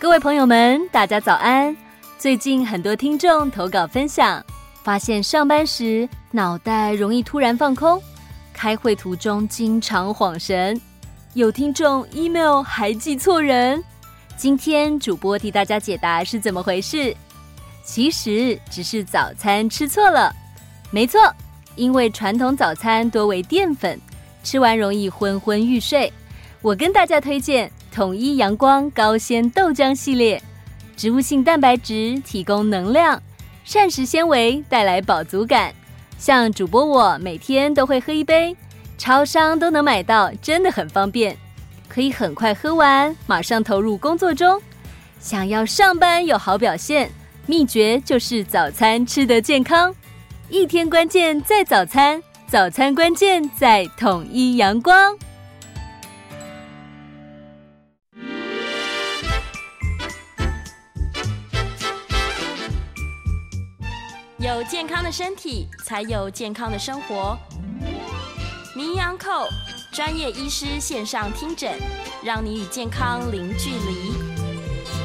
各位朋友们，大家早安！最近很多听众投稿分享，发现上班时脑袋容易突然放空，开会途中经常恍神，有听众 email 还记错人。今天主播替大家解答是怎么回事？其实只是早餐吃错了。没错，因为传统早餐多为淀粉，吃完容易昏昏欲睡。我跟大家推荐统一阳光高纤豆浆系列，植物性蛋白质提供能量，膳食纤维带来饱足感。像主播我每天都会喝一杯，超商都能买到，真的很方便，可以很快喝完，马上投入工作中。想要上班有好表现，秘诀就是早餐吃得健康。一天关键在早餐，早餐关键在统一阳光。有健康的身体，才有健康的生活。名医安扣专业医师线上听诊，让你与健康零距离。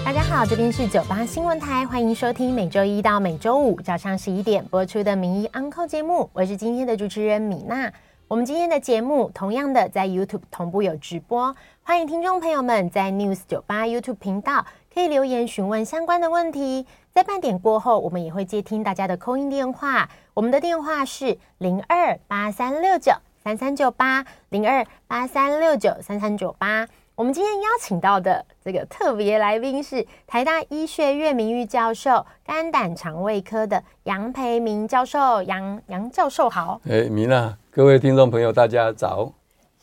大家好，这边是九八新闻台，欢迎收听每周一到每周五早上十一点播出的名医安扣节目。我是今天的主持人米娜。我们今天的节目同样的在 YouTube 同步有直播，欢迎听众朋友们在 News 九八 YouTube 频道可以留言询问相关的问题。在半点过后，我们也会接听大家的扣音电话。我们的电话是零二八三六九三三九八零二八三六九三三九八。我们今天邀请到的这个特别来宾是台大医学院名誉教授、肝胆肠胃科的杨培明教授。杨杨教授好。哎，米娜，各位听众朋友，大家早。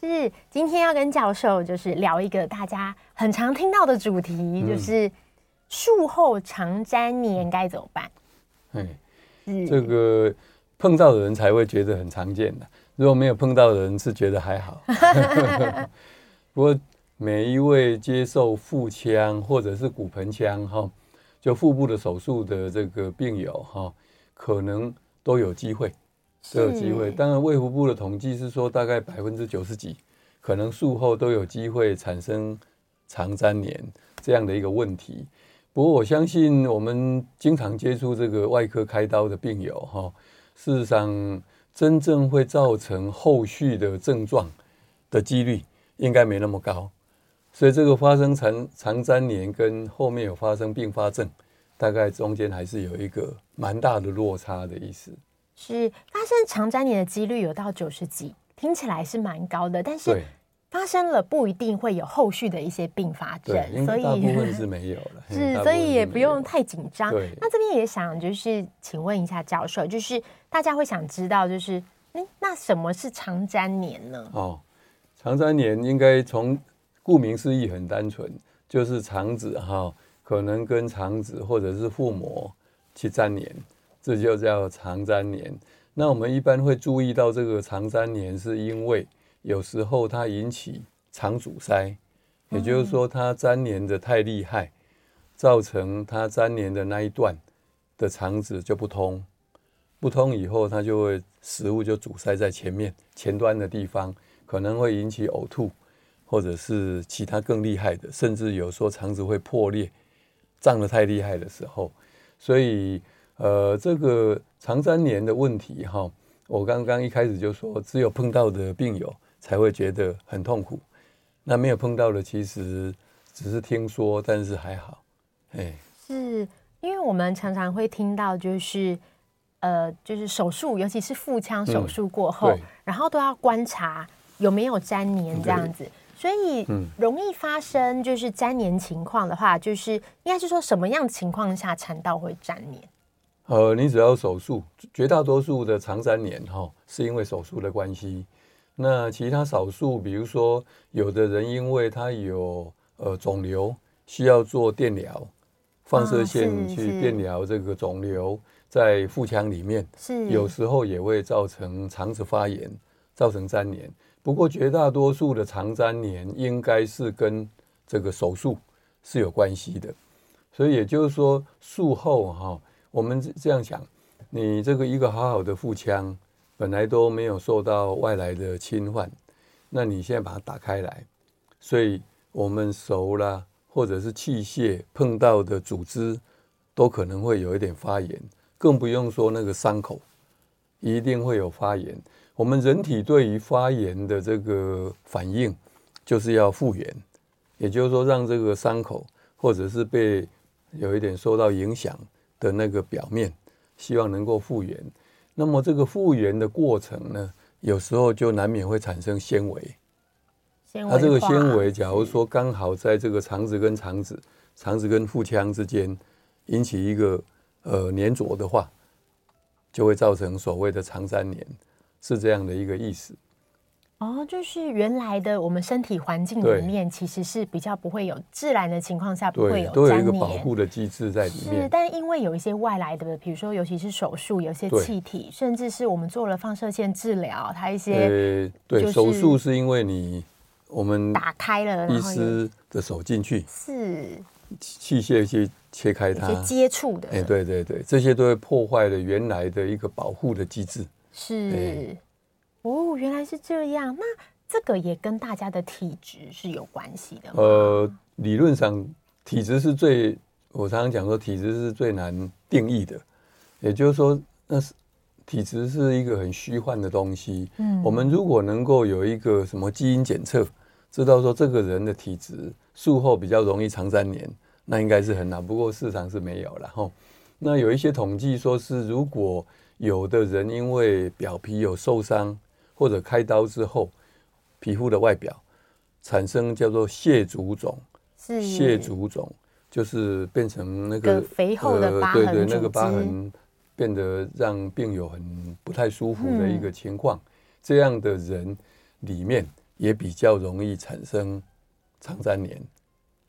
是，今天要跟教授就是聊一个大家很常听到的主题，嗯、就是。术后肠粘黏该怎么办？哎，这个碰到的人才会觉得很常见的，如果没有碰到的人是觉得还好。不过每一位接受腹腔或者是骨盆腔哈，就腹部的手术的这个病友哈，可能都有机会，都有机会。当然卫福部的统计是说，大概百分之九十几可能术后都有机会产生肠粘连这样的一个问题。不过我相信，我们经常接触这个外科开刀的病友，哈，事实上真正会造成后续的症状的几率应该没那么高，所以这个发生肠肠粘连跟后面有发生并发症，大概中间还是有一个蛮大的落差的意思。是发生肠粘连的几率有到九十几，听起来是蛮高的，但是。发生了不一定会有后续的一些并发症，所以大部分 是没有了。是，所以也不用太紧张。那这边也想就是请问一下教授，就是大家会想知道，就是嗯，那什么是肠粘连呢？哦，肠粘连应该从顾名思义很单纯，就是肠子哈可能跟肠子或者是腹膜去粘连，这就叫肠粘连。那我们一般会注意到这个肠粘连，是因为。有时候它引起肠阻塞，也就是说它粘连的太厉害，造成它粘连的那一段的肠子就不通，不通以后它就会食物就阻塞在前面前端的地方，可能会引起呕吐，或者是其他更厉害的，甚至有时候肠子会破裂，胀得太厉害的时候，所以呃这个肠粘连的问题哈，我刚刚一开始就说只有碰到的病友。才会觉得很痛苦，那没有碰到的其实只是听说，但是还好，哎，是因为我们常常会听到，就是呃，就是手术，尤其是腹腔手术过后，嗯、然后都要观察有没有粘连这样子，所以容易发生就是粘连情况的话，就是应该是说什么样情况下肠道会粘连？呃，你只要手术，绝大多数的肠粘连哈，是因为手术的关系。那其他少数，比如说，有的人因为他有呃肿瘤，需要做电疗，放射线去电疗这个肿瘤在腹腔里面，是有时候也会造成肠子发炎，造成粘连。不过绝大多数的肠粘连应该是跟这个手术是有关系的，所以也就是说术后哈，我们这样想，你这个一个好好的腹腔。本来都没有受到外来的侵犯，那你现在把它打开来，所以我们手啦、或者是器械碰到的组织，都可能会有一点发炎，更不用说那个伤口，一定会有发炎。我们人体对于发炎的这个反应，就是要复原，也就是说，让这个伤口或者是被有一点受到影响的那个表面，希望能够复原。那么这个复原的过程呢，有时候就难免会产生纤维。它这个纤维，假如说刚好在这个肠子跟肠子、肠子跟腹腔之间引起一个呃粘着的话，就会造成所谓的肠粘连，是这样的一个意思。哦，就是原来的我们身体环境里面，其实是比较不会有自然的情况下不会有都有一个保护的机制在里面。是，但因为有一些外来的，比如说尤其是手术，有些气体，甚至是我们做了放射线治疗，它一些、呃、对手术是因为你。我们打开了，医师的手进去是器械去切开它，接触的，哎，对对对，这些都会破坏了原来的一个保护的机制。是哦，原来是这样。那这个也跟大家的体质是有关系的吗？呃，理论上体质是最，我常常讲说体质是最难定义的，也就是说那是。体质是一个很虚幻的东西。嗯，我们如果能够有一个什么基因检测，知道说这个人的体质术后比较容易长三年，那应该是很难。不过市场是没有了哈。那有一些统计说是，如果有的人因为表皮有受伤或者开刀之后，皮肤的外表产生叫做蟹足肿，是蟹足肿就是变成那个肥厚的疤痕，对对，那个疤痕。变得让病友很不太舒服的一个情况，嗯、这样的人里面也比较容易产生肠粘连，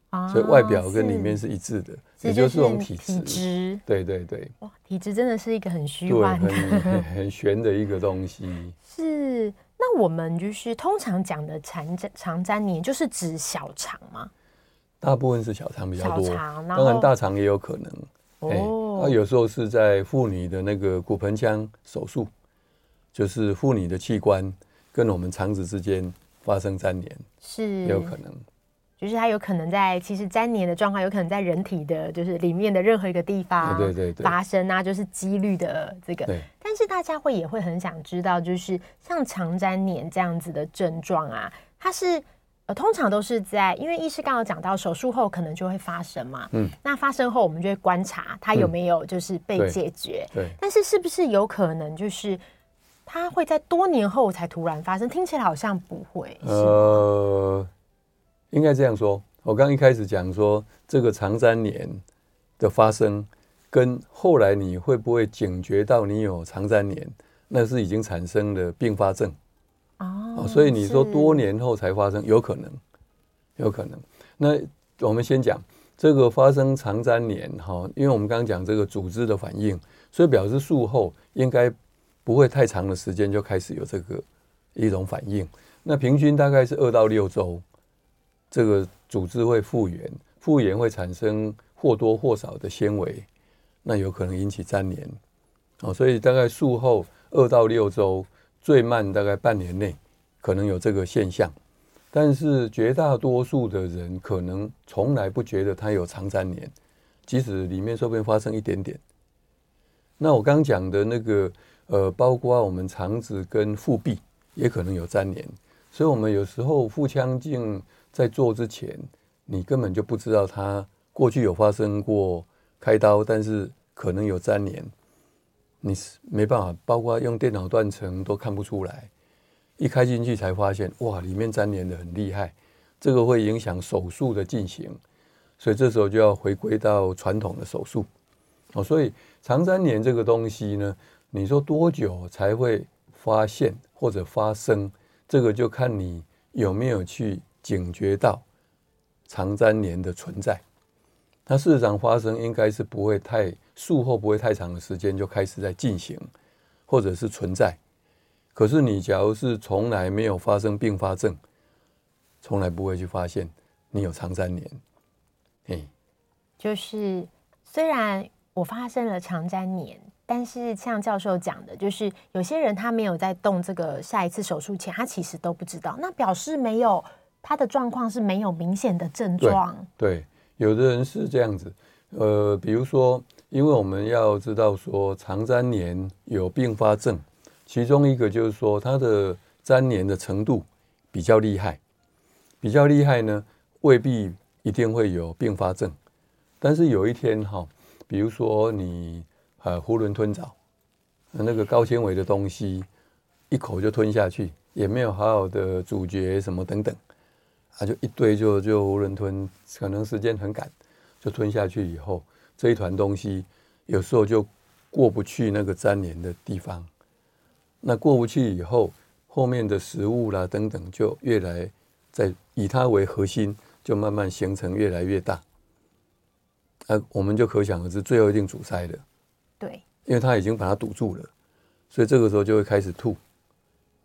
啊、所以外表跟里面是一致的，是也就是这种体质。体质对对对，哇，体质真的是一个很虚幻的、很很，很玄的一个东西。是，那我们就是通常讲的肠粘肠粘连，就是指小肠吗？大部分是小肠比较多，当然大肠也有可能。哦，那、欸、有时候是在妇女的那个骨盆腔手术，就是妇女的器官跟我们肠子之间发生粘连，是有可能，就是它有可能在其实粘连的状况，有可能在人体的就是里面的任何一个地方对对对发生啊，就是几率的这个。对，但是大家会也会很想知道，就是像肠粘连这样子的症状啊，它是。通常都是在，因为医师刚刚讲到手术后可能就会发生嘛，嗯，那发生后我们就会观察它有没有就是被解决，嗯、对，对，但是是不是有可能就是它会在多年后才突然发生？听起来好像不会，呃，应该这样说。我刚一开始讲说这个肠粘连的发生，跟后来你会不会警觉到你有肠粘连，那是已经产生了并发症。哦，所以你说多年后才发生，有可能，有可能。那我们先讲这个发生肠粘连哈，因为我们刚刚讲这个组织的反应，所以表示术后应该不会太长的时间就开始有这个一种反应。那平均大概是二到六周，这个组织会复原，复原会产生或多或少的纤维，那有可能引起粘连。哦，所以大概术后二到六周。最慢大概半年内可能有这个现象，但是绝大多数的人可能从来不觉得它有肠粘连，即使里面说不定发生一点点。那我刚讲的那个呃，包括我们肠子跟腹壁也可能有粘连，所以我们有时候腹腔镜在做之前，你根本就不知道他过去有发生过开刀，但是可能有粘连。你是没办法，包括用电脑断层都看不出来，一开进去才发现，哇，里面粘连得很厉害，这个会影响手术的进行，所以这时候就要回归到传统的手术。哦，所以肠粘连这个东西呢，你说多久才会发现或者发生，这个就看你有没有去警觉到长粘连的存在。那事实上发生应该是不会太。术后不会太长的时间就开始在进行，或者是存在。可是你假如是从来没有发生并发症，从来不会去发现你有长粘连。嘿，就是虽然我发生了长粘连，但是像教授讲的，就是有些人他没有在动这个下一次手术前，他其实都不知道，那表示没有他的状况是没有明显的症状。对。有的人是这样子，呃，比如说，因为我们要知道说肠粘连有并发症，其中一个就是说它的粘连的程度比较厉害，比较厉害呢，未必一定会有并发症，但是有一天哈，比如说你呃囫囵吞枣，那个高纤维的东西一口就吞下去，也没有好好的咀嚼什么等等。啊，就一堆就就囫囵吞，可能时间很赶，就吞下去以后，这一团东西有时候就过不去那个粘连的地方。那过不去以后，后面的食物啦等等，就越来在以它为核心，就慢慢形成越来越大。啊，我们就可想而知，最后一定阻塞的。对，因为它已经把它堵住了，所以这个时候就会开始吐。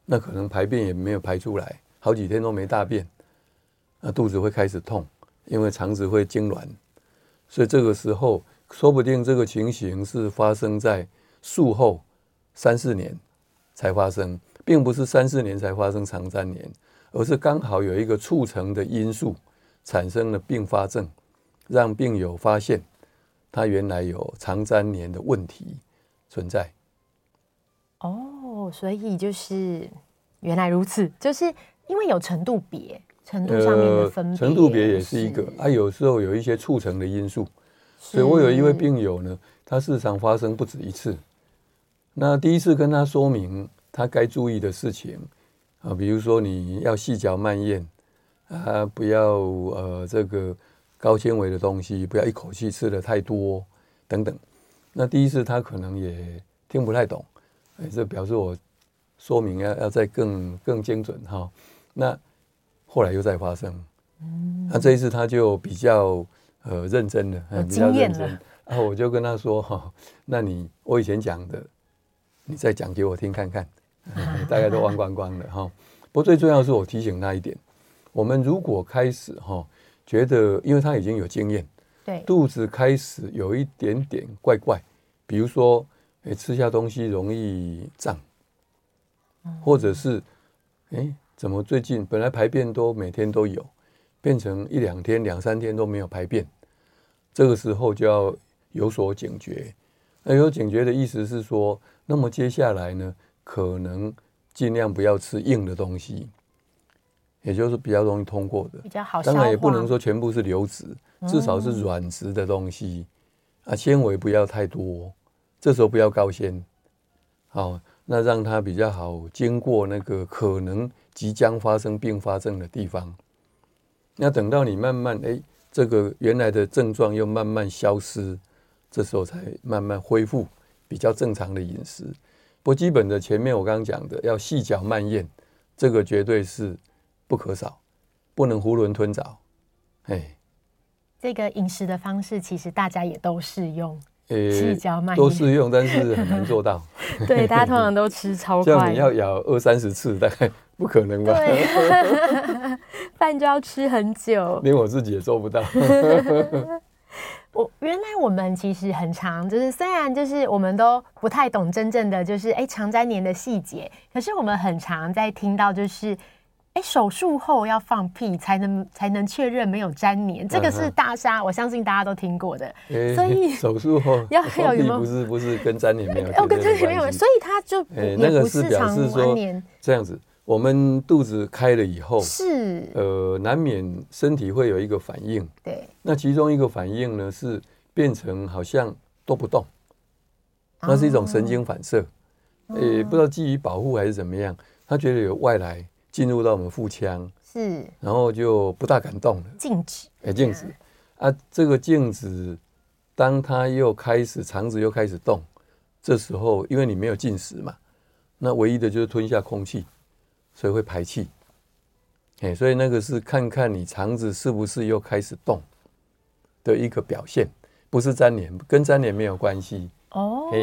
那可能排便也没有排出来，好几天都没大便。那肚子会开始痛，因为肠子会痉挛，所以这个时候说不定这个情形是发生在术后三四年才发生，并不是三四年才发生肠粘连，而是刚好有一个促成的因素产生了并发症，让病友发现他原来有肠粘连的问题存在。哦，所以就是原来如此，就是因为有程度别。程度上面的分程度别也是一个啊。有时候有一些促成的因素，所以我有一位病友呢，他事实上发生不止一次。那第一次跟他说明他该注意的事情啊，比如说你要细嚼慢咽啊，不要呃这个高纤维的东西，不要一口气吃的太多等等。那第一次他可能也听不太懂，哎，这表示我说明要要再更更精准哈。那后来又再发生，嗯，那这一次他就比较呃认真了，比较认真。然后我就跟他说：“哈，那你我以前讲的，你再讲给我听看看。”大概都忘光光了哈。不过最重要的是，我提醒他一点：我们如果开始哈觉得，因为他已经有经验，对，肚子开始有一点点怪怪，比如说，哎，吃下东西容易胀，或者是哎。怎么最近本来排便都每天都有，变成一两天、两三天都没有排便？这个时候就要有所警觉。那有警觉的意思是说，那么接下来呢，可能尽量不要吃硬的东西，也就是比较容易通过的。比较好。当然也不能说全部是流质，至少是软质的东西。啊，纤维不要太多，这时候不要高纤。好，那让它比较好经过那个可能。即将发生并发症的地方，那等到你慢慢哎，这个原来的症状又慢慢消失，这时候才慢慢恢复比较正常的饮食。不基本的前面我刚刚讲的，要细嚼慢咽，这个绝对是不可少，不能囫囵吞枣。哎，这个饮食的方式其实大家也都适用。细嚼都适用，但是很难做到。对，大家通常都吃超 快，这样你要咬二三十次，大概不可能吧？对，饭就要吃很久，连我自己也做不到。我原来我们其实很常，就是虽然就是我们都不太懂真正的就是哎肠粘连的细节，可是我们很常在听到就是。哎，手术后要放屁才能才能确认没有粘连，这个是大杀，我相信大家都听过的。所以 手术后 要放屁不是不是跟粘连没有，哦，跟粘连没有，所以他就那个是表示说这样子，我们肚子开了以后是呃难免身体会有一个反应，对，那其中一个反应呢是变成好像都不动，那是一种神经反射，诶，不知道基于保护还是怎么样，他觉得有外来。进入到我们腹腔是，然后就不大敢动了，静止，哎，静止。啊，这个静止，当它又开始肠子又开始动，这时候因为你没有进食嘛，那唯一的就是吞下空气，所以会排气，哎，所以那个是看看你肠子是不是又开始动的一个表现，不是粘连，跟粘连没有关系。哦。哎，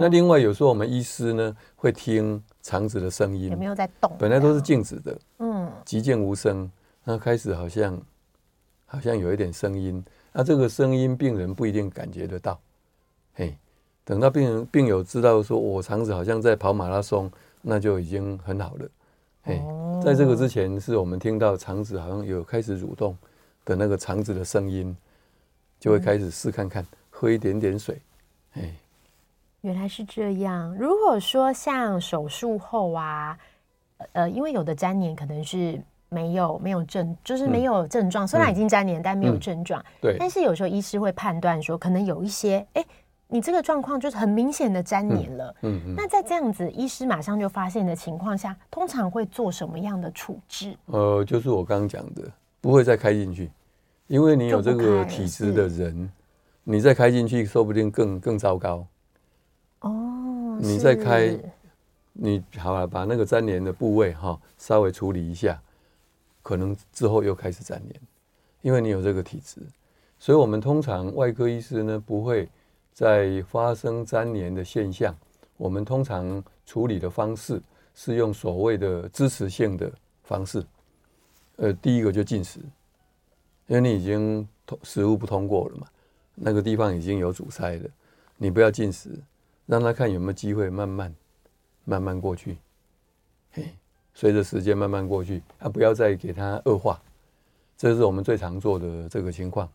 那另外有时候我们医师呢会听。肠子的声音有没有在动？本来都是静止的，嗯，寂静无声。那开始好像好像有一点声音，那这个声音病人不一定感觉得到。嘿，等到病人病友知道说我肠子好像在跑马拉松，那就已经很好了。嘿，在这个之前，是我们听到肠子好像有开始蠕动的那个肠子的声音，就会开始试看看，喝一点点水。哎，原来是这样。如果说像手术后啊，呃，因为有的粘黏可能是没有没有症，就是没有症状，虽然已经粘黏，但没有症状。对。但是有时候医师会判断说，可能有一些，哎。你这个状况就是很明显的粘黏了，嗯，嗯，嗯，那在这样子医师马上就发现的情况下，通常会做什么样的处置？呃，就是我刚刚讲的，不会再开进去，因为你有这个体质的人，你再开进去，说不定更更糟糕。哦，你再开，你好了，把那个粘连的部位哈稍微处理一下，可能之后又开始粘连，因为你有这个体质，所以我们通常外科医师呢不会。在发生粘连的现象，我们通常处理的方式是用所谓的支持性的方式。呃，第一个就进食，因为你已经通食物不通过了嘛，那个地方已经有阻塞了，你不要进食，让他看有没有机会慢慢慢慢过去。嘿，随着时间慢慢过去，啊，不要再给他恶化，这是我们最常做的这个情况。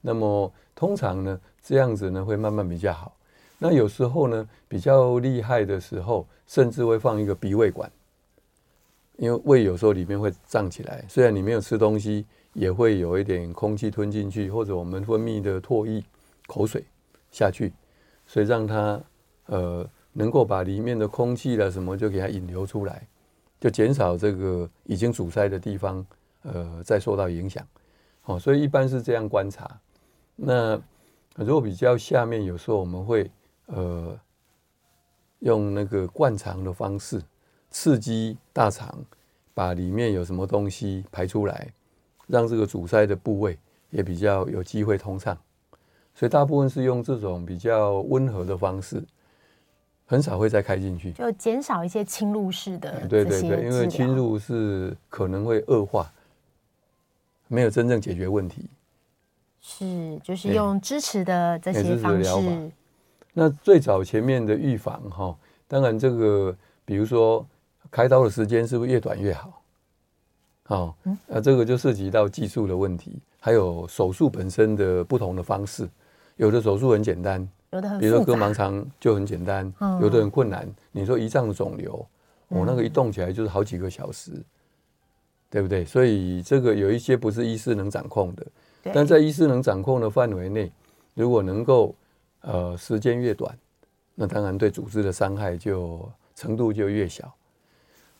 那么通常呢，这样子呢会慢慢比较好。那有时候呢比较厉害的时候，甚至会放一个鼻胃管，因为胃有时候里面会胀起来，虽然你没有吃东西，也会有一点空气吞进去，或者我们分泌的唾液、口水下去，所以让它呃能够把里面的空气了什么就给它引流出来，就减少这个已经阻塞的地方呃再受到影响。好，所以一般是这样观察。那如果比较下面，有时候我们会呃用那个灌肠的方式刺激大肠，把里面有什么东西排出来，让这个阻塞的部位也比较有机会通畅。所以大部分是用这种比较温和的方式，很少会再开进去，就减少一些侵入式的。对对对，因为侵入是可能会恶化，没有真正解决问题。是，就是用支持的这些方式。欸、那最早前面的预防哈，当然这个，比如说开刀的时间是不是越短越好？好，那这个就涉及到技术的问题，还有手术本身的不同的方式。有的手术很简单，有的很比如说割盲肠就很简单，有的很困难。你说胰脏的肿瘤，我那个一动起来就是好几个小时，对不对？所以这个有一些不是医师能掌控的。但在医师能掌控的范围内，如果能够呃时间越短，那当然对组织的伤害就程度就越小。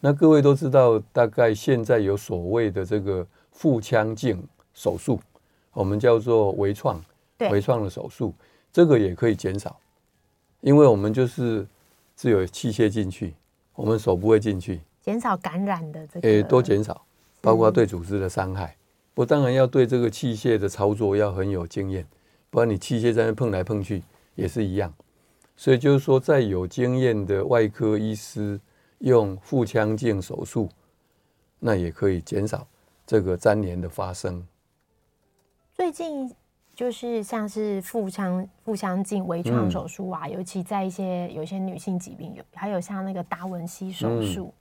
那各位都知道，大概现在有所谓的这个腹腔镜手术，我们叫做微创，微创的手术，这个也可以减少，因为我们就是只有器械进去，我们手不会进去，减少感染的这个，诶，多减少，包括对组织的伤害。我当然要对这个器械的操作要很有经验，不然你器械在那碰来碰去也是一样。所以就是说，在有经验的外科医师用腹腔镜手术，那也可以减少这个粘连的发生。最近就是像是腹腔腹腔镜微创手术啊，嗯、尤其在一些有一些女性疾病有，还有像那个达文西手术。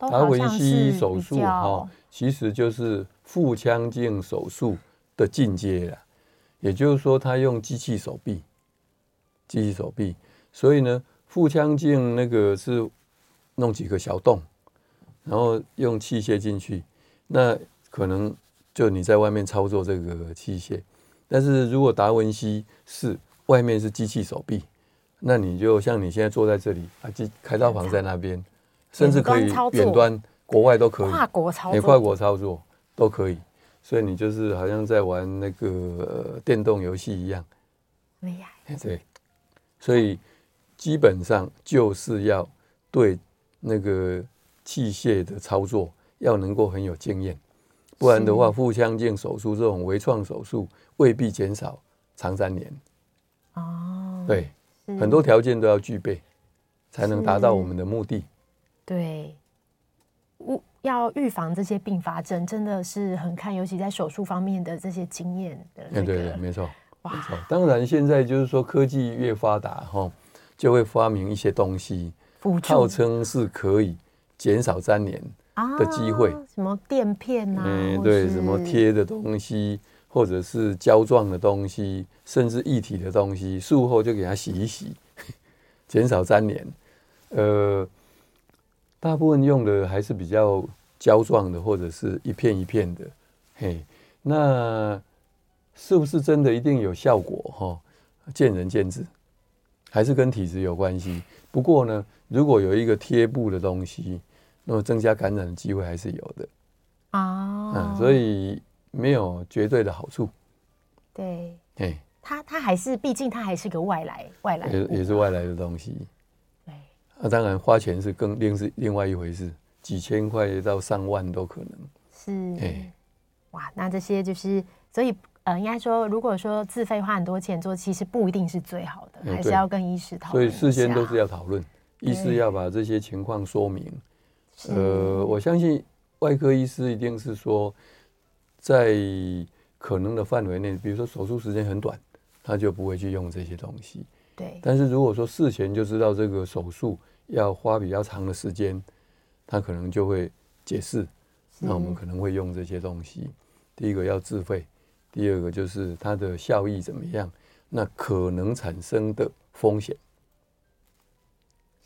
嗯达文西手术哈，其实就是腹腔镜手术的进阶了。也就是说，他用机器手臂，机器手臂。所以呢，腹腔镜那个是弄几个小洞，然后用器械进去。那可能就你在外面操作这个器械。但是如果达文西是外面是机器手臂，那你就像你现在坐在这里啊，机开刀房在那边。甚至可以远端，国外都可以，跨国操作，你跨国操作都可以，所以你就是好像在玩那个、呃、电动游戏一样，厉害。对，所以基本上就是要对那个器械的操作要能够很有经验，不然的话，腹腔镜手术这种微创手术未必减少肠粘连。哦，对，很多条件都要具备，才能达到我们的目的。对，要预防这些并发症，真的是很看，尤其在手术方面的这些经验的、那个。对对，没错，没错。当然，现在就是说科技越发达哈，就会发明一些东西，号称是可以减少粘连的机会。什么垫片啊？嗯，对，什么贴的东西，或者是胶状的东西，甚至一体的东西，术后就给它洗一洗，减少粘连。呃，大部分用的还是比较胶状的，或者是一片一片的。嘿，那是不是真的一定有效果？哈，见仁见智，还是跟体质有关系。不过呢，如果有一个贴布的东西，那么增加感染的机会还是有的。哦，嗯，所以。没有绝对的好处，对，哎，它它还是，毕竟它还是个外来外来，也也是外来的东西，对，那、啊、当然花钱是更另是另外一回事，几千块到上万都可能，是，哎，哇，那这些就是，所以呃，应该说，如果说自费花很多钱做，其实不一定是最好的，还是要跟医师讨论，所以事先都是要讨论，医师要把这些情况说明，呃，我相信外科医师一定是说。在可能的范围内，比如说手术时间很短，他就不会去用这些东西。对。但是如果说事前就知道这个手术要花比较长的时间，他可能就会解释，那我们可能会用这些东西。第一个要自费，第二个就是它的效益怎么样，那可能产生的风险。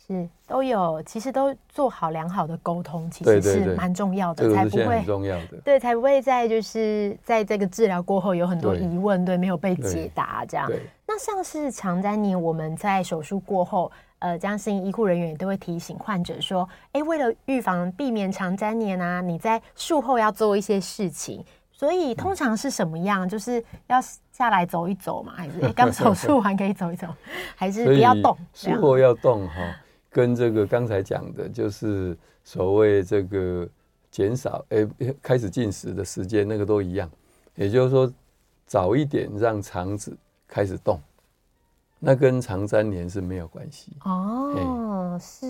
是都有，其实都做好良好的沟通，其实是蛮重要的，才不会重要的，对，才不会在就是在这个治疗过后有很多疑问，对，没有被解答这样。那像是肠粘连，我们在手术过后，呃，相信医护人员也都会提醒患者说，哎，为了预防避免肠粘连啊，你在术后要做一些事情。所以通常是什么样？就是要下来走一走嘛，还是 刚手术完可以走一走，还是不要动？术后要动哈。跟这个刚才讲的，就是所谓这个减少诶、欸，开始进食的时间，那个都一样。也就是说，早一点让肠子开始动，那跟肠粘连是没有关系。哦，是，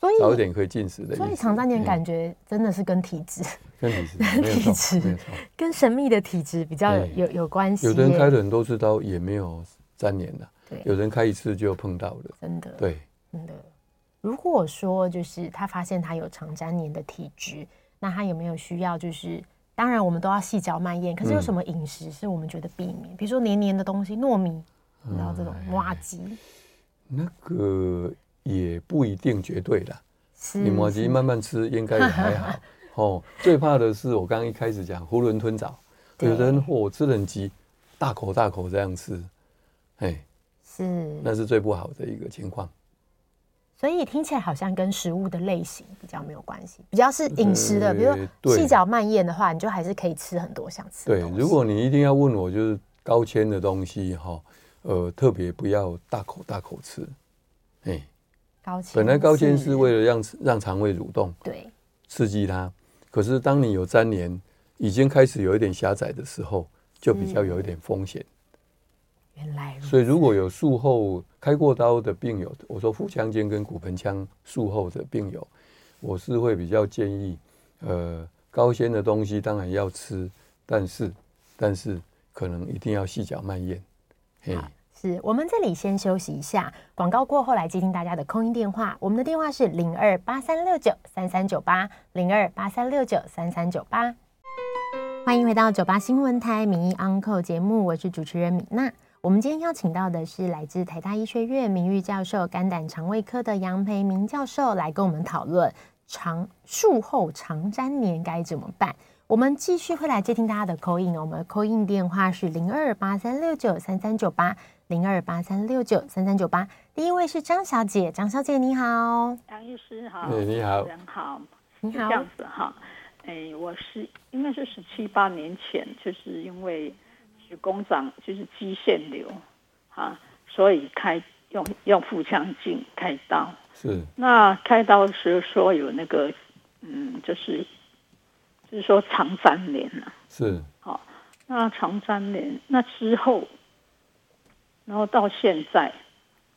所以早一点可以进食的。所以肠粘连感觉真的是跟体质，跟体质，体质，跟神秘的体质比较有有关系。有的人开了很多次刀也没有粘连的。有人开一次就碰到了，真的。对，真的。如果说就是他发现他有肠粘连的体质，那他有没有需要？就是当然我们都要细嚼慢咽，可是有什么饮食是我们觉得避免？嗯、比如说黏黏的东西，糯米，然后这种麻糬，那个也不一定绝对啦。你麻吉慢慢吃应该也还好。哦，最怕的是我刚刚一开始讲囫囵吞枣，有人我吃得很急，大口大口这样吃，哎。是，那是最不好的一个情况。所以听起来好像跟食物的类型比较没有关系，比较是饮食的。比如说细嚼慢咽的话，你就还是可以吃很多想吃的。对，如果你一定要问我，就是高纤的东西哈，呃，特别不要大口大口吃。哎，高纤本来高纤是为了让让肠胃蠕动，对，刺激它。可是当你有粘连，已经开始有一点狭窄的时候，就比较有一点风险。所以，如果有术后开过刀的病友，我说腹腔镜跟骨盆腔术后的病友，我是会比较建议，呃，高纤的东西当然要吃，但是，但是可能一定要细嚼慢咽。好，是我们这里先休息一下，广告过后来接听大家的 call in 电话，我们的电话是零二八三六九三三九八零二八三六九三三九八，欢迎回到九八新闻台名医 Uncle 节目，我是主持人米娜。我们今天邀请到的是来自台大医学院名誉教授、肝胆肠胃科的杨培明教授，来跟我们讨论肠术后肠粘连该怎么办。我们继续会来接听大家的 call in，我们的 call in 电话是零二八三六九三三九八零二八三六九三三九八。第一位是张小姐，张小姐你好，杨医师好，对你好，人好，你好，这样子哈，哎，我是应该是十七八年前，就是因为。子宫长就是肌腺瘤，啊，所以开用用腹腔镜开刀。是。那开刀的时候说有那个，嗯，就是就是说肠粘连了。是。好，那肠粘连那之后，然后到现在，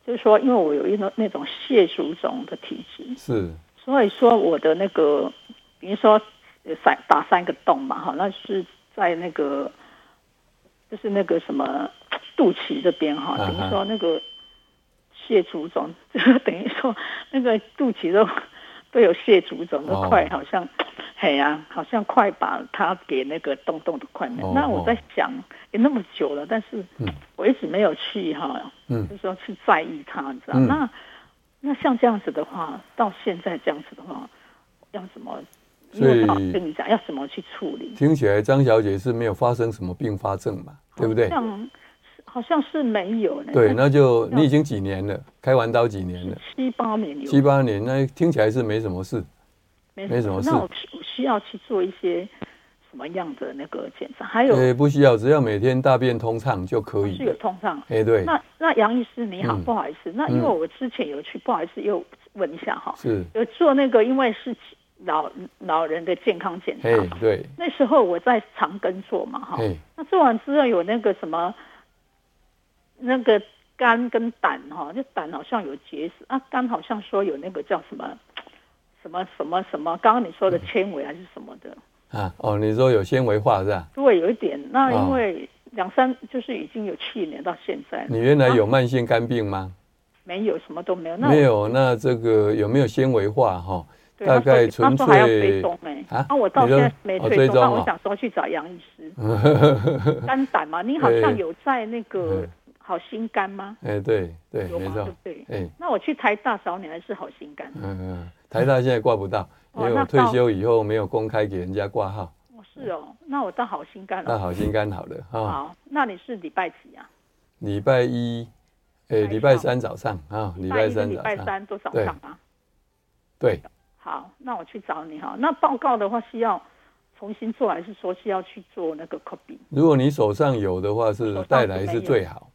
就是说，因为我有一种那种蟹足肿的体质。是。所以说我的那个，比如说三打三个洞嘛，哈，那是在那个。就是那个什么肚脐这边哈，等于说那个蟹足肿，就 等于说那个肚脐都都有蟹足肿，都快好像哎呀、啊，好像快把它给那个洞洞的快门。哦、那我在想，也那么久了，但是我一直没有去哈，嗯，就是说去在意它，你知道？嗯、那那像这样子的话，到现在这样子的话，要怎么？所以跟你讲，要怎么去处理？听起来张小姐是没有发生什么并发症嘛，对不对？像好像是没有呢。对，那就你已经几年了？开完刀几年了？七八年。七八年，那听起来是没什么事。没什么事。那我需要去做一些什么样的那个检查？还有？哎，不需要，只要每天大便通畅就可以。是有通畅。哎，对。那那杨医师你好，不好意思，那因为我之前有去，不好意思又问一下哈。是。有做那个，因为是。老老人的健康检查对，那时候我在长庚做嘛，哈那做完之后有那个什么，那个肝跟胆哈，就胆好像有结石啊，肝好像说有那个叫什么什么什么什么，刚刚你说的纤维还是什么的啊？哦，你说有纤维化是吧？对，有一点。那因为两三就是已经有七年到现在，你原来有慢性肝病吗？啊、没有，什么都没有。那没有，那这个有没有纤维化哈？大概纯粹啊，那我到现在没追踪，那我想说去找杨医师。肝胆嘛，你好像有在那个好心肝吗？哎，对对，没错，对。哎，那我去台大找你还是好心肝？嗯嗯，台大现在挂不到，因为我退休以后没有公开给人家挂号。哦，是哦，那我到好心肝了。那好心肝好了哈。好，那你是礼拜几啊？礼拜一，哎，礼拜三早上啊，礼拜三早上。礼拜三都早上啊？对。好，那我去找你哈。那报告的话是要重新做，还是说是要去做那个 copy？如果你手上有的话，是带来是最好。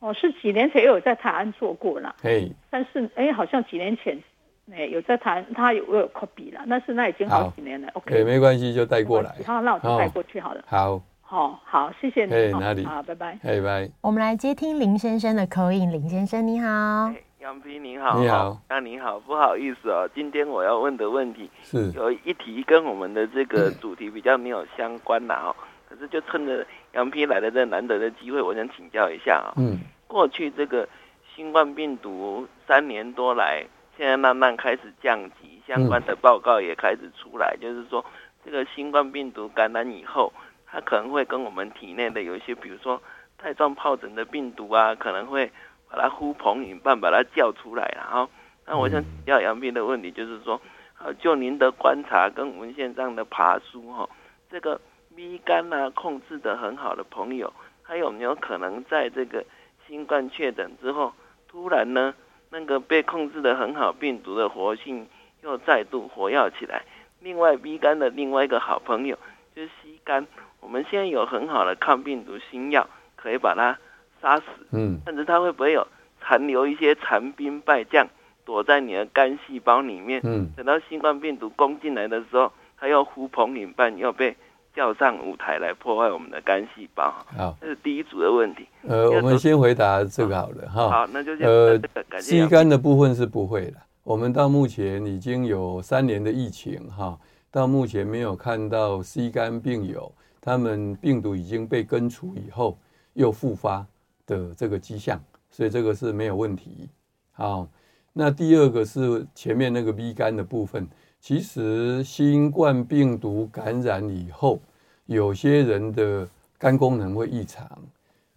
哦，是几年前有在台湾做过啦。嘿，Hey, 但是哎，好像几年前哎有在台湾，他有有 copy 了，但是那已经好几年了。OK，没关系，就带过来。好，那我就带过去好了。好，好，好，谢谢你。Hey, 哪里？好，拜拜。拜拜。我们来接听林先生的 call in，林先生你好。杨平你好，你好，那你好，不好意思哦，今天我要问的问题是。有一题跟我们的这个主题比较没有相关的哦，可是就趁着杨平来的这难得的机会，我想请教一下啊，嗯，过去这个新冠病毒三年多来，现在慢慢开始降级，相关的报告也开始出来，就是说这个新冠病毒感染以后，它可能会跟我们体内的有一些，比如说带状疱疹的病毒啊，可能会。把它呼朋引伴，把它叫出来，然后，那我想请教杨斌的问题就是说，呃，就您的观察跟文献上的爬书哈，这个 B 肝啊控制得很好的朋友，他有没有可能在这个新冠确诊之后，突然呢，那个被控制得很好病毒的活性又再度活跃起来？另外，B 肝的另外一个好朋友就是 C 肝，我们现在有很好的抗病毒新药，可以把它。杀死，嗯，甚至它会不会有残留一些残兵败将躲在你的肝细胞里面？嗯，等到新冠病毒攻进来的时候，它又呼朋引伴，又被叫上舞台来破坏我们的肝细胞。好，这是第一组的问题。呃，我们先回答这个好了哈。好，那就这样。呃吸肝的部分是不会的。我们到目前已经有三年的疫情哈，到目前没有看到 C 肝病友他们病毒已经被根除以后又复发的这个迹象，所以这个是没有问题。好，那第二个是前面那个 B 肝的部分，其实新冠病毒感染以后，有些人的肝功能会异常。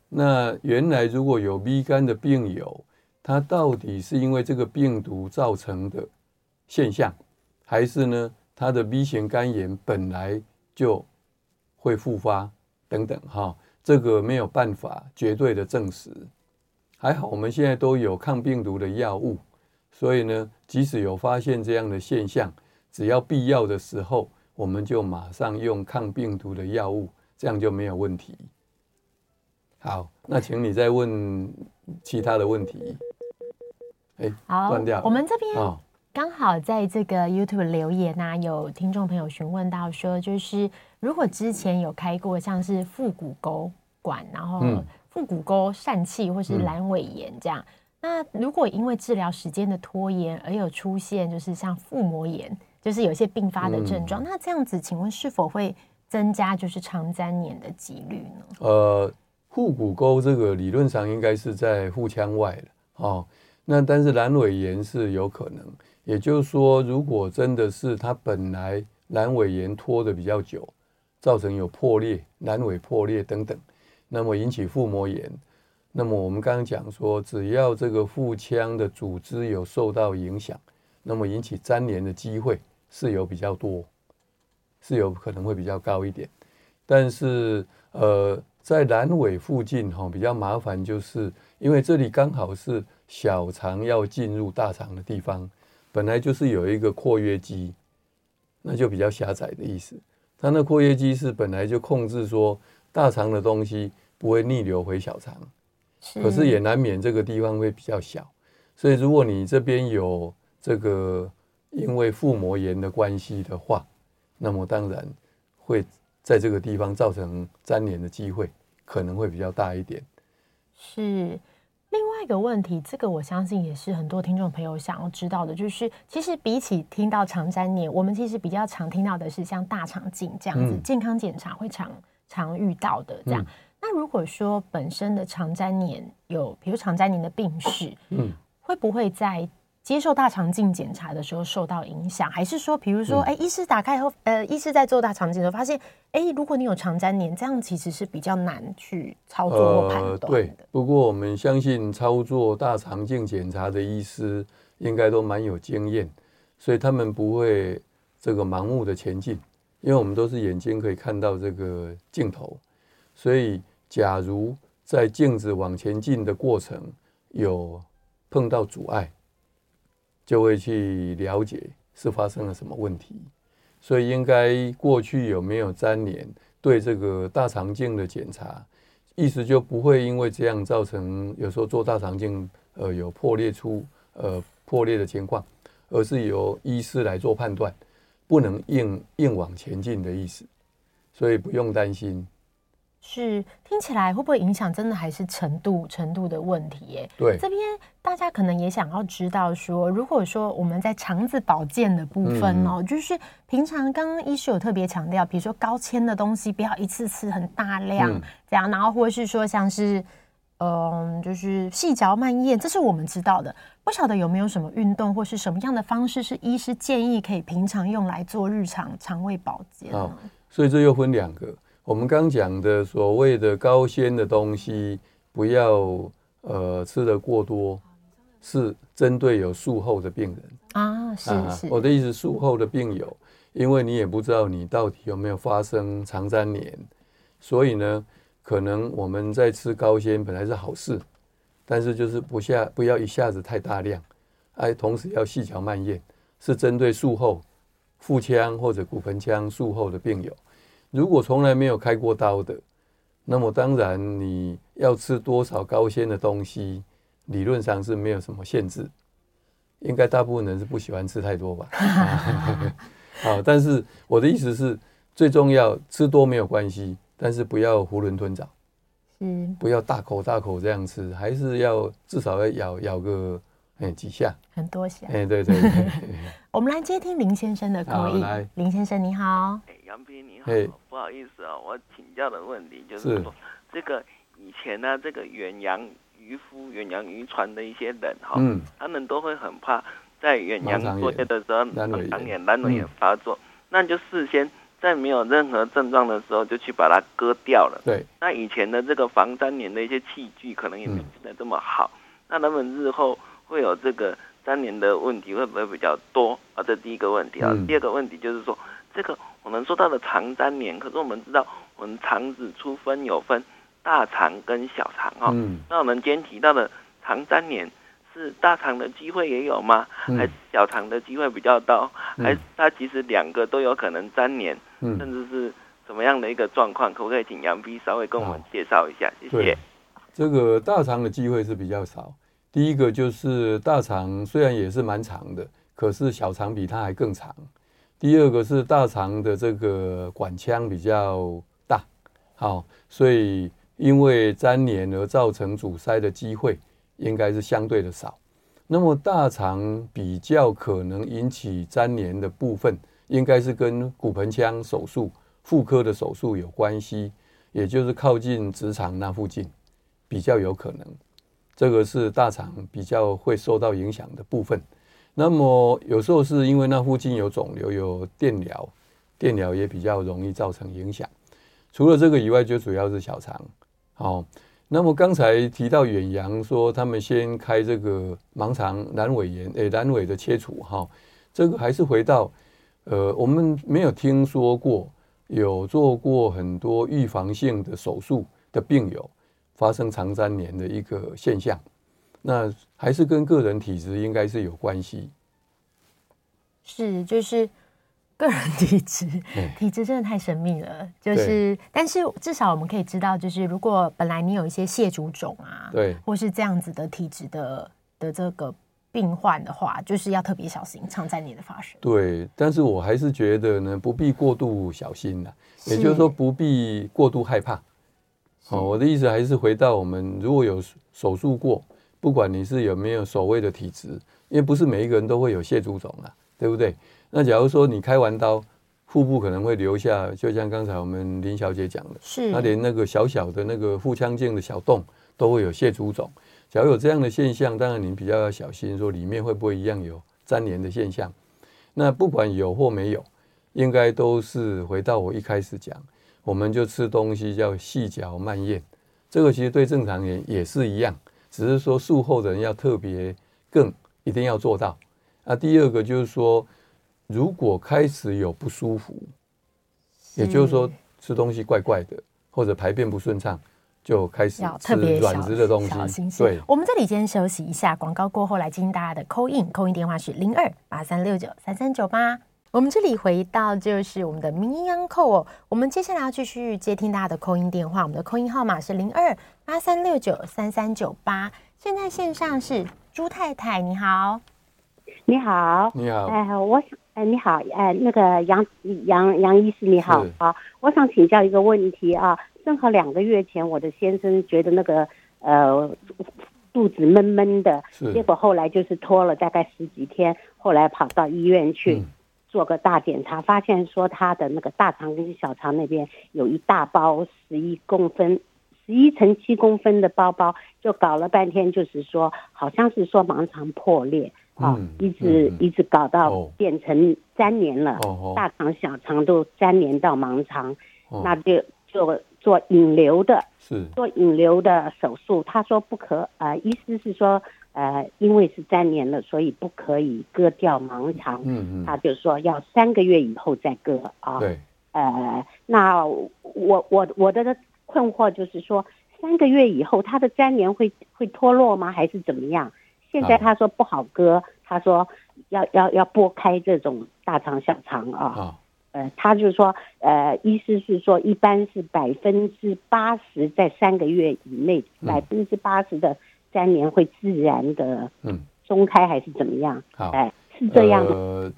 那原来如果有 B 肝的病友，他到底是因为这个病毒造成的现象，还是呢他的 B 型肝炎本来就会复发等等哈？这个没有办法绝对的证实，还好我们现在都有抗病毒的药物，所以呢，即使有发现这样的现象，只要必要的时候，我们就马上用抗病毒的药物，这样就没有问题。好，那请你再问其他的问题。哎，好，断掉。我们这边刚好在这个 YouTube 留言呐、啊，有听众朋友询问到说，就是。如果之前有开过像是腹股沟管，然后腹股沟疝气或是阑尾炎这样，嗯、那如果因为治疗时间的拖延而有出现就是像腹膜炎，就是有些并发的症状，嗯、那这样子，请问是否会增加就是肠粘连的几率呢？呃，腹股沟这个理论上应该是在腹腔外的哦，那但是阑尾炎是有可能，也就是说，如果真的是它本来阑尾炎拖的比较久，造成有破裂、阑尾破裂等等，那么引起腹膜炎。那么我们刚刚讲说，只要这个腹腔的组织有受到影响，那么引起粘连的机会是有比较多，是有可能会比较高一点。但是呃，在阑尾附近哈、哦、比较麻烦，就是因为这里刚好是小肠要进入大肠的地方，本来就是有一个括约肌，那就比较狭窄的意思。它那括约肌是本来就控制说大肠的东西不会逆流回小肠。可是也难免这个地方会比较小，所以如果你这边有这个因为腹膜炎的关系的话，那么当然会在这个地方造成粘连的机会可能会比较大一点。是另外一个问题，这个我相信也是很多听众朋友想要知道的，就是其实比起听到肠粘连，我们其实比较常听到的是像大肠镜这样子、嗯、健康检查会常常遇到的这样。嗯那如果说本身的肠粘连有，比如肠粘连的病史，嗯，会不会在接受大肠镜检查的时候受到影响？还是说，比如说，哎、嗯，医师打开以后，呃，医师在做大肠镜的时候发现，哎，如果你有肠粘连，这样其实是比较难去操作或判断的。对，不过我们相信操作大肠镜检查的医师应该都蛮有经验，所以他们不会这个盲目的前进，因为我们都是眼睛可以看到这个镜头。所以，假如在镜子往前进的过程有碰到阻碍，就会去了解是发生了什么问题。所以，应该过去有没有粘连，对这个大肠镜的检查，意思就不会因为这样造成有时候做大肠镜呃有破裂出呃破裂的情况，而是由医师来做判断，不能硬硬往前进的意思。所以不用担心。是听起来会不会影响？真的还是程度程度的问题耶？对，这边大家可能也想要知道说，如果说我们在肠子保健的部分哦，嗯、就是平常刚刚医师有特别强调，比如说高纤的东西不要一次吃很大量，嗯、这样，然后或是说像是嗯，就是细嚼慢咽，这是我们知道的。不晓得有没有什么运动或是什么样的方式是医师建议可以平常用来做日常肠胃保健？哦，所以这又分两个。我们刚讲的所谓的高纤的东西，不要呃吃的过多，是针对有术后的病人啊。是是，我的意思，术后的病友，因为你也不知道你到底有没有发生肠粘连，所以呢，可能我们在吃高纤本来是好事，但是就是不下不要一下子太大量，哎，同时要细嚼慢咽，是针对术后腹腔或者骨盆腔术后的病友。如果从来没有开过刀的，那么当然你要吃多少高纤的东西，理论上是没有什么限制。应该大部分人是不喜欢吃太多吧？好，但是我的意思是，最重要吃多没有关系，但是不要囫囵吞枣，嗯，不要大口大口这样吃，还是要至少要咬咬个。哎，几下，很多下。哎，对对对。我们来接听林先生的口音。林先生你好。哎，杨斌你好。不好意思啊，我请教的问题就是说，这个以前呢，这个远洋渔夫、远洋渔船的一些人哈，他们都会很怕在远洋作业的时候，盲肠炎、阑尾炎发作，那就事先在没有任何症状的时候就去把它割掉了。对。那以前的这个防粘连的一些器具可能也没现在这么好，那他们日后。会有这个粘连的问题会不会比较多啊？这第一个问题啊。第二个问题就是说，这个我们说到的肠粘连，可是我们知道我们肠子出分有分大肠跟小肠哈。嗯。那我们今天提到的肠粘连是大肠的机会也有吗？还是小肠的机会比较高？还是它其实两个都有可能粘连？嗯。甚至是什么样的一个状况？可不可以请杨 B 稍微跟我们介绍一下？谢谢。这个大肠的机会是比较少。第一个就是大肠虽然也是蛮长的，可是小肠比它还更长。第二个是大肠的这个管腔比较大，好，所以因为粘连而造成阻塞的机会应该是相对的少。那么大肠比较可能引起粘连的部分，应该是跟骨盆腔手术、妇科的手术有关系，也就是靠近直肠那附近比较有可能。这个是大肠比较会受到影响的部分。那么有时候是因为那附近有肿瘤、有电疗，电疗也比较容易造成影响。除了这个以外，就主要是小肠。好，那么刚才提到远洋说他们先开这个盲肠阑尾炎，诶，阑尾的切除，哈，这个还是回到，呃，我们没有听说过有做过很多预防性的手术的病友发生肠粘连的一个现象，那还是跟个人体质应该是有关系。是，就是。个人体质，体质真的太神秘了。就是，但是至少我们可以知道，就是如果本来你有一些蟹足肿啊，对，或是这样子的体质的的这个病患的话，就是要特别小心常在你的发生。对，但是我还是觉得呢，不必过度小心了，也就是说不必过度害怕。哦，我的意思还是回到我们如果有手术过，不管你是有没有所谓的体质，因为不是每一个人都会有蟹足肿啊，对不对？那假如说你开完刀，腹部可能会留下，就像刚才我们林小姐讲的，是，她连那个小小的那个腹腔镜的小洞都会有蟹足肿。假如有这样的现象，当然你比较要小心，说里面会不会一样有粘连的现象。那不管有或没有，应该都是回到我一开始讲，我们就吃东西叫细嚼慢咽，这个其实对正常人也是一样，只是说术后的人要特别更一定要做到。那第二个就是说。如果开始有不舒服，也就是说吃东西怪怪的，或者排便不顺畅，就开始要吃软质的东西。对，我们这里先休息一下，广告过后来接听大家的 call in，call in 电话是零二八三六九三三九八。我们这里回到就是我们的名医央叩哦，我们接下来要继续接听大家的 call in 电话，我们的 call in 号码是零二八三六九三三九八。现在线上是朱太太，你好，你好，你好，哎，我想。哎，你好，哎，那个杨杨杨医师你好，啊，我想请教一个问题啊，正好两个月前，我的先生觉得那个呃肚子闷闷的，结果后来就是拖了大概十几天，后来跑到医院去做个大检查，发现说他的那个大肠跟小肠那边有一大包十一公分，十一乘七公分的包包，就搞了半天，就是说好像是说盲肠破裂。啊、哦，一直、嗯、一直搞到变成粘连了，哦、大肠小肠都粘连到盲肠，哦、那就就做引流的，是做引流的手术。他说不可，呃，意思是说，呃，因为是粘连了，所以不可以割掉盲肠。嗯嗯，他就说要三个月以后再割啊。对，呃，那我我我的困惑就是说，三个月以后他的粘连会会脱落吗？还是怎么样？现在他说不好割，他说要要要拨开这种大肠小肠啊，呃，他就说，呃，意思是说，一般是百分之八十在三个月以内，百分之八十的粘连会自然的嗯松开还是怎么样？好，哎，是这样的。呃，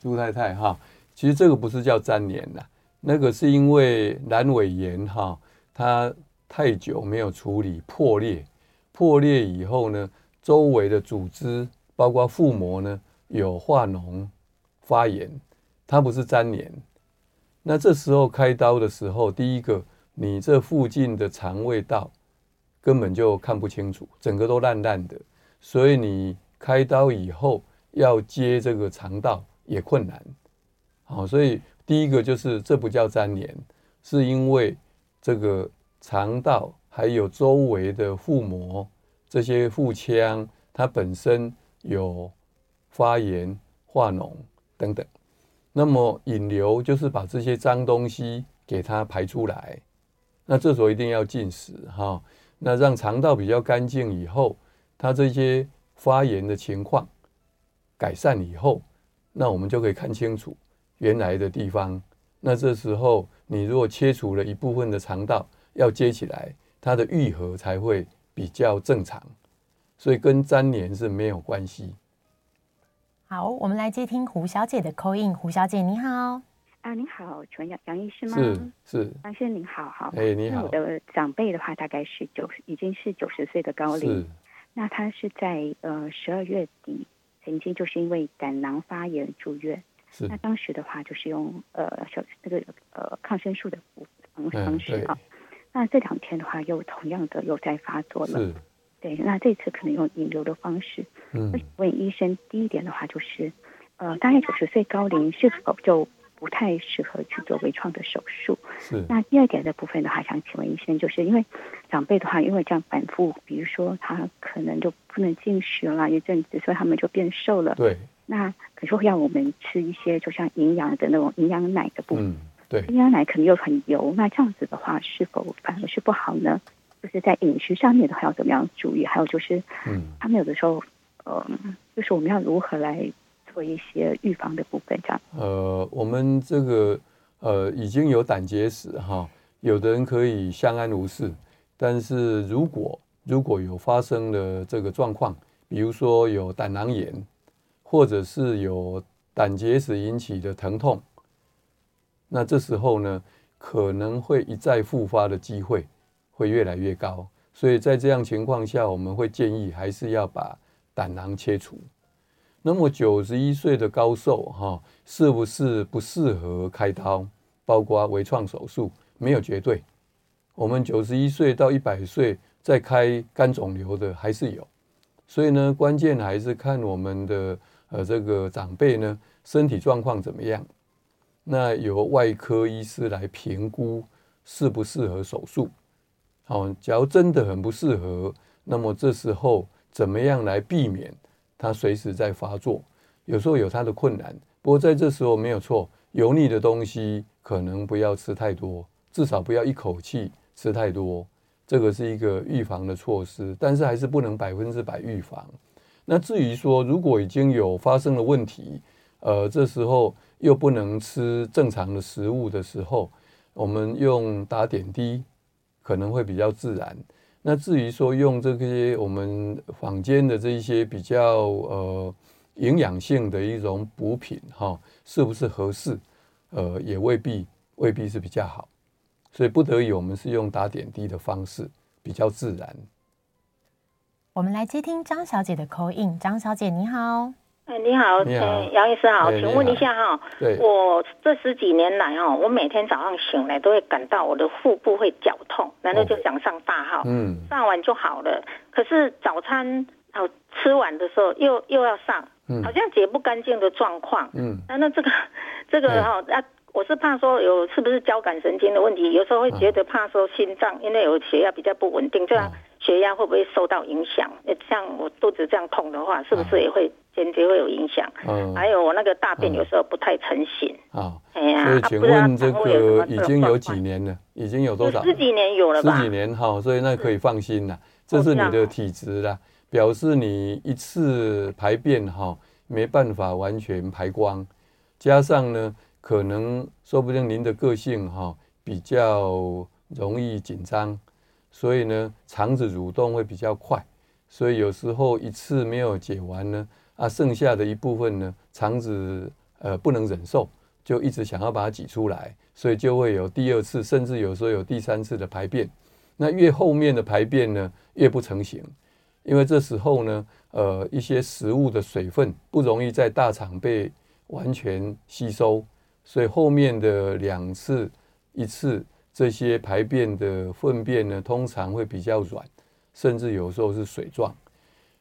朱太太哈，其实这个不是叫粘连的，那个是因为阑尾炎哈，它太久没有处理破裂，破裂以后呢。周围的组织，包括腹膜呢，有化脓、发炎，它不是粘连。那这时候开刀的时候，第一个，你这附近的肠胃道根本就看不清楚，整个都烂烂的，所以你开刀以后要接这个肠道也困难。好，所以第一个就是这不叫粘连，是因为这个肠道还有周围的腹膜。这些腹腔它本身有发炎、化脓等等，那么引流就是把这些脏东西给它排出来。那这时候一定要进食哈，那让肠道比较干净以后，它这些发炎的情况改善以后，那我们就可以看清楚原来的地方。那这时候你如果切除了一部分的肠道，要接起来，它的愈合才会。比较正常，所以跟粘连是没有关系。好，我们来接听胡小姐的 call in。胡小姐，你好。啊，你好，请问杨杨医师吗？是是。杨先生您好，好。哎，你好。我的长辈的话，大概是九十，已经是九十岁的高龄。是。那他是在呃十二月底，曾经就是因为胆囊发炎住院。是。那当时的话，就是用呃小那个呃抗生素的方方式啊。那这两天的话，又同样的又在发作了。对。那这次可能用引流的方式。嗯。问医生，第一点的话就是，呃，大概九十岁高龄是否就不太适合去做微创的手术。是。那第二点的部分的话，想请问医生，就是因为长辈的话，因为这样反复，比如说他可能就不能进食了一阵子，所以他们就变瘦了。对。那可是会让我们吃一些就像营养的那种营养奶的部分。嗯，对。营养奶可能又很油，那这样子的话，是否反而是不好呢？就是在饮食上面的话要怎么样注意？还有就是，嗯，他们有的时候，呃，就是我们要如何来做一些预防的部分？这样。呃，我们这个呃已经有胆结石哈，有的人可以相安无事，但是如果如果有发生了这个状况，比如说有胆囊炎，或者是有胆结石引起的疼痛，那这时候呢，可能会一再复发的机会。会越来越高，所以在这样情况下，我们会建议还是要把胆囊切除。那么九十一岁的高寿哈，是不是不适合开刀？包括微创手术，没有绝对。我们九十一岁到一百岁再开肝肿瘤的还是有，所以呢，关键还是看我们的呃这个长辈呢身体状况怎么样，那由外科医师来评估适不适合手术。好，假如真的很不适合，那么这时候怎么样来避免它随时在发作？有时候有它的困难，不过在这时候没有错，油腻的东西可能不要吃太多，至少不要一口气吃太多，这个是一个预防的措施，但是还是不能百分之百预防。那至于说如果已经有发生了问题，呃，这时候又不能吃正常的食物的时候，我们用打点滴。可能会比较自然。那至于说用这些我们坊间的这一些比较呃营养性的一种补品哈，是不是合适？呃，也未必未必是比较好。所以不得已，我们是用打点滴的方式，比较自然。我们来接听张小姐的 call in。张小姐你好。哎，你好，你好，杨医生好，请问一下哈，我这十几年来哈，我每天早上醒来都会感到我的腹部会绞痛，然后就想上大号，嗯，上完就好了。可是早餐哦吃完的时候又又要上，好像解不干净的状况，嗯，那那这个这个哈，那我是怕说有是不是交感神经的问题？有时候会觉得怕说心脏，因为有血压比较不稳定，这样血压会不会受到影响？像我肚子这样痛的话，是不是也会？间接会有影响，嗯，还有我那个大便有时候不太成型啊。哎呀，所以请问这个已经有几年了？已经有多少？十几年有了吧？十几年哈，所以那可以放心了。这是你的体质啦，表示你一次排便哈没办法完全排光，加上呢，可能说不定您的个性哈比较容易紧张，所以呢肠子蠕动会比较快，所以有时候一次没有解完呢。啊，剩下的一部分呢，肠子呃不能忍受，就一直想要把它挤出来，所以就会有第二次，甚至有时候有第三次的排便。那越后面的排便呢，越不成形，因为这时候呢，呃，一些食物的水分不容易在大肠被完全吸收，所以后面的两次、一次这些排便的粪便呢，通常会比较软，甚至有时候是水状。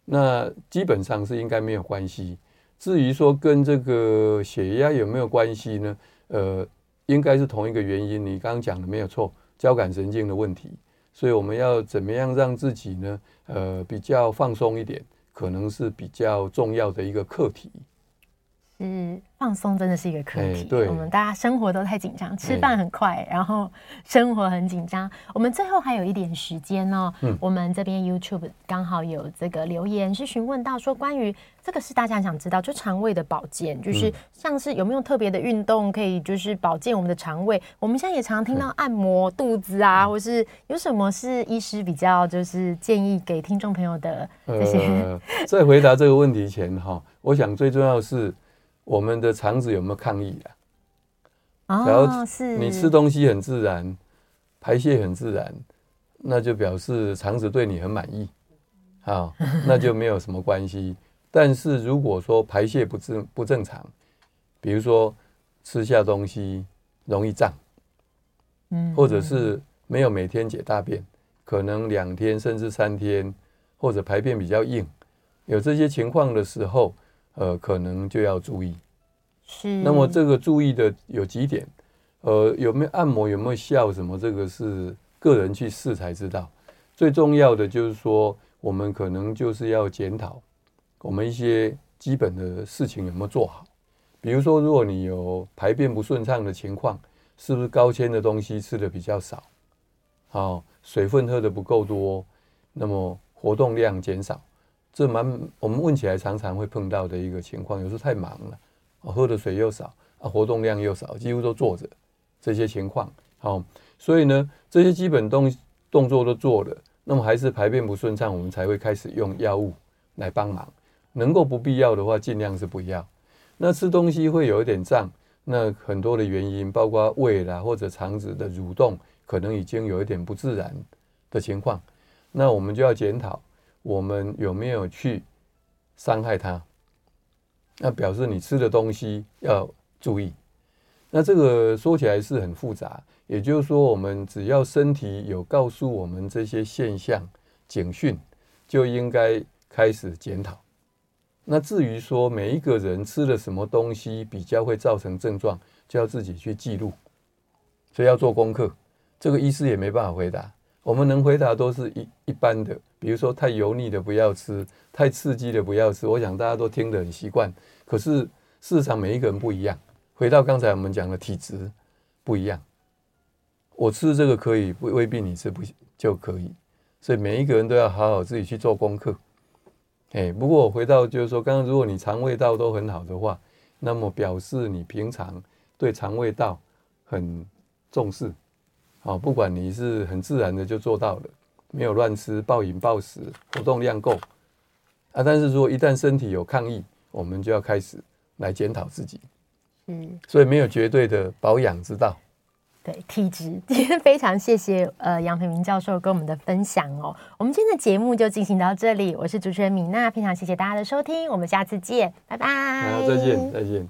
那基本上是应该没有关系。至于说跟这个血压有没有关系呢？呃，应该是同一个原因。你刚刚讲的没有错，交感神经的问题。所以我们要怎么样让自己呢？呃，比较放松一点，可能是比较重要的一个课题。嗯，放松真的是一个课题。对，我们大家生活都太紧张，吃饭很快，然后生活很紧张。我们最后还有一点时间哦。嗯，我们这边 YouTube 刚好有这个留言是询问到说，关于这个是大家想知道，就肠胃的保健，就是像是有没有特别的运动可以就是保健我们的肠胃。我们现在也常常听到按摩肚子啊，或是有什么是医师比较就是建议给听众朋友的这些。呃，在回答这个问题前哈，我想最重要的是。我们的肠子有没有抗议啊？哦，是。你吃东西很自然，排泄很自然，那就表示肠子对你很满意，好，那就没有什么关系。但是如果说排泄不正不正常，比如说吃下东西容易胀，嗯，或者是没有每天解大便，可能两天甚至三天，或者排便比较硬，有这些情况的时候。呃，可能就要注意。是。那么这个注意的有几点，呃，有没有按摩，有没有效，什么这个是个人去试才知道。最重要的就是说，我们可能就是要检讨我们一些基本的事情有没有做好。比如说，如果你有排便不顺畅的情况，是不是高纤的东西吃的比较少？好，水分喝的不够多，那么活动量减少，这蛮我们问起来常常会碰到的一个情况。有时候太忙了，喝的水又少，啊，活动量又少，几乎都坐着，这些情况。好，所以呢，这些基本动动作都做了，那么还是排便不顺畅，我们才会开始用药物来帮忙。能够不必要的话，尽量是不要。那吃东西会有一点胀，那很多的原因，包括胃啦或者肠子的蠕动，可能已经有一点不自然的情况。那我们就要检讨，我们有没有去伤害它？那表示你吃的东西要注意。那这个说起来是很复杂，也就是说，我们只要身体有告诉我们这些现象警讯，就应该开始检讨。那至于说每一个人吃了什么东西比较会造成症状，就要自己去记录，所以要做功课。这个医师也没办法回答，我们能回答都是一一般的，比如说太油腻的不要吃，太刺激的不要吃。我想大家都听得很习惯，可是事实上每一个人不一样。回到刚才我们讲的体质不一样，我吃这个可以，未必你吃不就可以。所以每一个人都要好好自己去做功课。哎，不过我回到就是说，刚刚如果你肠胃道都很好的话，那么表示你平常对肠胃道很重视，好，不管你是很自然的就做到了，没有乱吃、暴饮暴食、活动量够啊。但是如果一旦身体有抗议，我们就要开始来检讨自己。嗯，所以没有绝对的保养之道。对体质，今天非常谢谢呃杨培明教授跟我们的分享哦。我们今天的节目就进行到这里，我是主持人米娜，非常谢谢大家的收听，我们下次见，拜拜。好，再见，再见。